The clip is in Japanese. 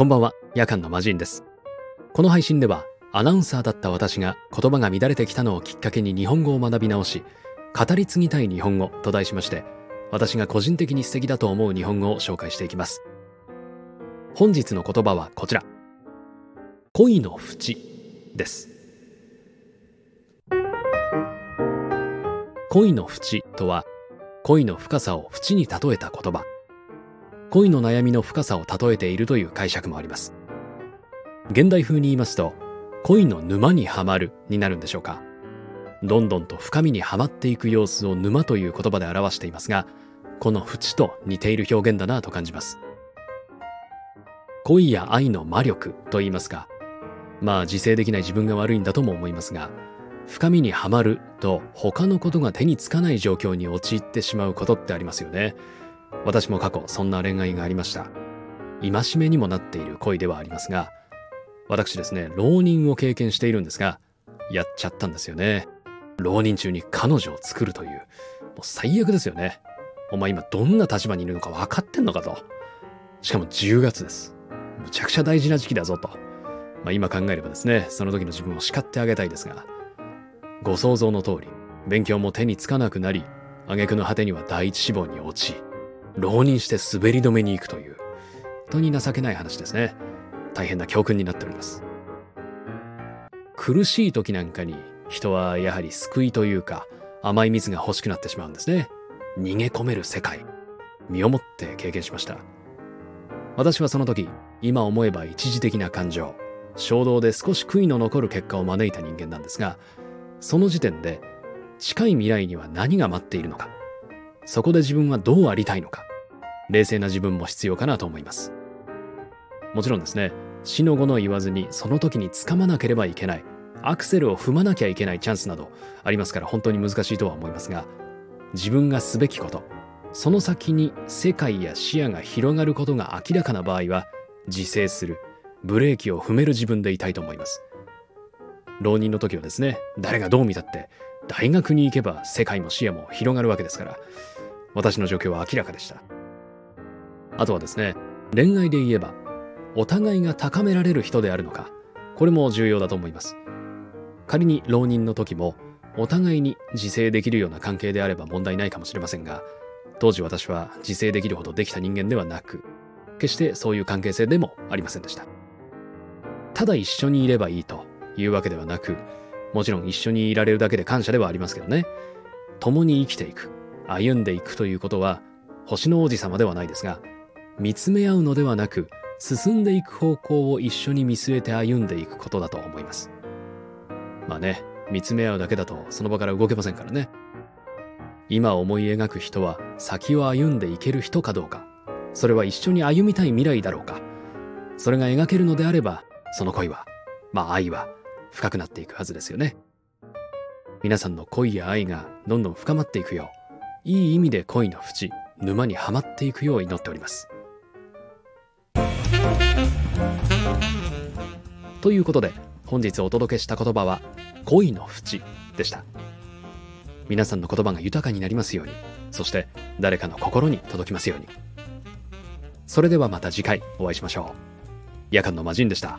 こんばんは。夜間の魔人です。この配信ではアナウンサーだった私が言葉が乱れてきたのをきっかけに日本語を学び直し語り継ぎたい日本語と題しまして私が個人的に素敵だと思う日本語を紹介していきます。本日の言葉はこちら。恋の淵です。恋の淵とは恋の深さを淵に例えた言葉。恋の悩みの深さを例えているという解釈もあります。現代風に言いますと恋の沼にはまるになるんでしょうか。どんどんと深みにはまっていく様子を沼という言葉で表していますがこの淵と似ている表現だなと感じます。恋や愛の魔力と言いますか。まあ自制できない自分が悪いんだとも思いますが深みにはまると他のことが手につかない状況に陥ってしまうことってありますよね。私も過去そんな恋愛がありました。戒めにもなっている恋ではありますが私ですね浪人を経験しているんですがやっちゃったんですよね。浪人中に彼女を作るというもう最悪ですよね。お前今どんな立場にいるのか分かってんのかと。しかも10月です。むちゃくちゃ大事な時期だぞと、まあ、今考えればですねその時の自分を叱ってあげたいですが。ご想像の通り勉強も手につかなくなり挙句の果てには第一志望に落ち。浪人して滑り止めに行くという。本当に情けない話ですね。大変な教訓になっております。苦しい時なんかに人はやはり救いというか甘い水が欲しくなってしまうんですね。逃げ込める世界。身をもって経験しました。私はその時今思えば一時的な感情衝動で少し悔いの残る結果を招いた人間なんですがその時点で近い未来には何が待っているのか。そこで自分はどうありたいのか。冷静な自分も必要かなと思います。もちろんですね。死の後の言わずにその時に掴まなければいけない。アクセルを踏まなきゃいけないチャンスなどありますから本当に難しいとは思いますが自分がすべきこと。その先に世界や視野が広がることが明らかな場合は自制する。ブレーキを踏める自分でいたいと思います。浪人の時はですね誰がどう見たって大学に行けば世界も視野も広がるわけですから私の状況は明らかでした。あとはですね恋愛で言えばお互いが高められる人であるのかこれも重要だと思います。仮に浪人の時もお互いに自制できるような関係であれば問題ないかもしれませんが当時私は自制できるほどできた人間ではなく決してそういう関係性でもありませんでした。ただ一緒にいればいいというわけではなくもちろん一緒にいられるだけで感謝ではありますけどね。共に生きていく歩んでいくということは星の王子様ではないですが見つめ合うのではなく進んでいく方向を一緒に見据えて歩んでいくことだと思います。まあね見つめ合うだけだとその場から動けませんからね。今思い描く人は先を歩んでいける人かどうか。それは一緒に歩みたい未来だろうか。それが描けるのであればその恋はまあ愛は深くなっていくはずですよね。皆さんの恋や愛がどんどん深まっていくよういい意味で恋の淵沼にはまっていくよう祈っております。ということで本日お届けした言葉は恋の淵でした。皆さんの言葉が豊かになりますようにそして誰かの心に届きますように。それではまた次回お会いしましょう。夜間の魔人でした。